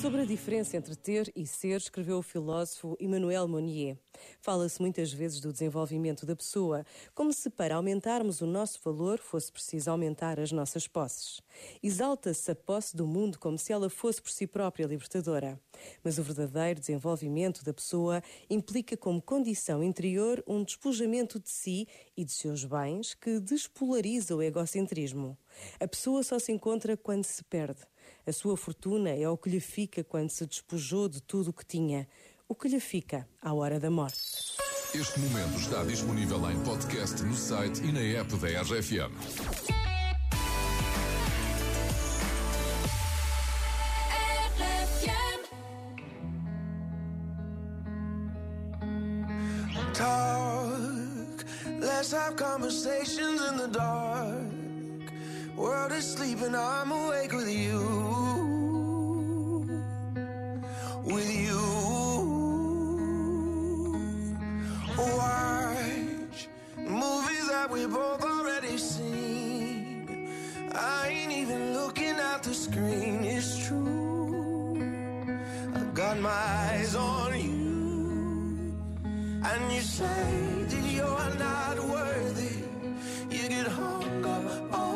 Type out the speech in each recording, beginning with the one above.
Sobre a diferença entre ter e ser, escreveu o filósofo Emmanuel Monnier. Fala-se muitas vezes do desenvolvimento da pessoa, como se para aumentarmos o nosso valor fosse preciso aumentar as nossas posses. Exalta-se a posse do mundo como se ela fosse por si própria libertadora. Mas o verdadeiro desenvolvimento da pessoa implica como condição interior um despojamento de si e de seus bens que despolariza o egocentrismo. A pessoa só se encontra quando se perde. A sua fortuna é o que lhe fica quando se despojou de tudo o que tinha o que lhe fica à hora da morte. Este momento está disponível em podcast no site e na app da RFM. Talk, let's have conversations in the dark. World is sleeping, I'm awake with you. With you. Movie that we both already seen. I ain't even looking at the screen, it's true. I've got my eyes on you. And you say that you're not worthy. You get hung up on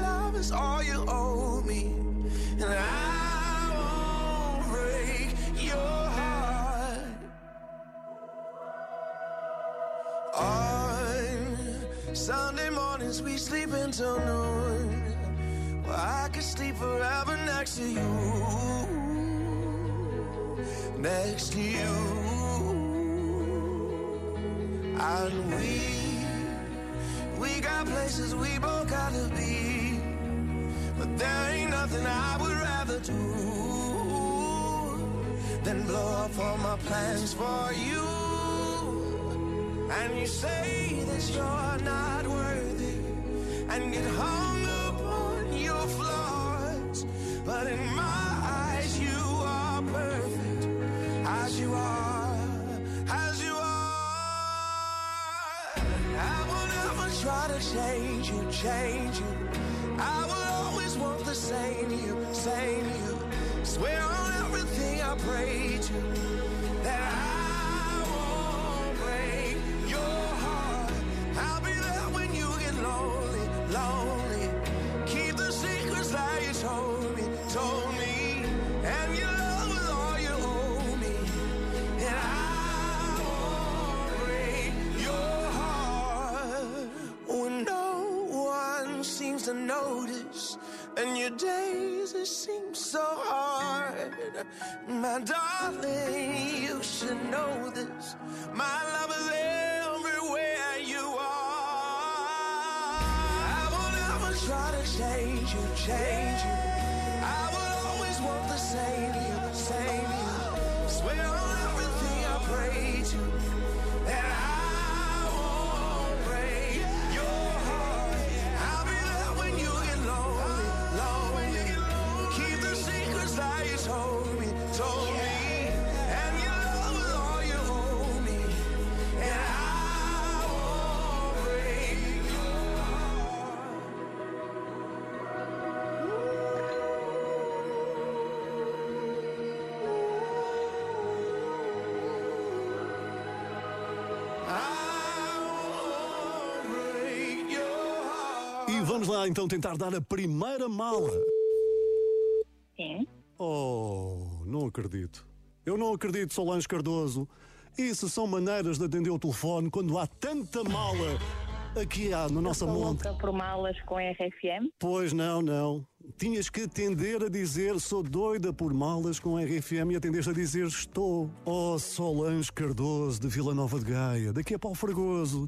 is all you owe me. And I won't break your heart. On Sunday mornings we sleep until noon. Well, I could sleep forever next to you. Next to you. And we, we got places we both gotta be. But there ain't nothing I would rather do than blow up all my plans for you and you say that you're not worthy and get hung up on your flaws. But in my eyes, you are perfect as you are, as you are. I will never try to change you, change you. I will always want the same you, same you. Swear on everything I pray and your days it seems so hard. My darling, you should know this. My love is everywhere you are. I will never try to change you, change you. I will always want the same you, same you. E vamos lá então tentar dar a primeira mala. Sim. Oh, não acredito. Eu não acredito, Solange Cardoso. Isso são maneiras de atender o telefone quando há tanta mala aqui há na nossa monte. por malas com RFM? Pois não, não. Tinhas que atender a dizer sou doida por malas com RFM e atendeste a dizer estou. Oh, Solange Cardoso de Vila Nova de Gaia, daqui a Paulo Fragoso.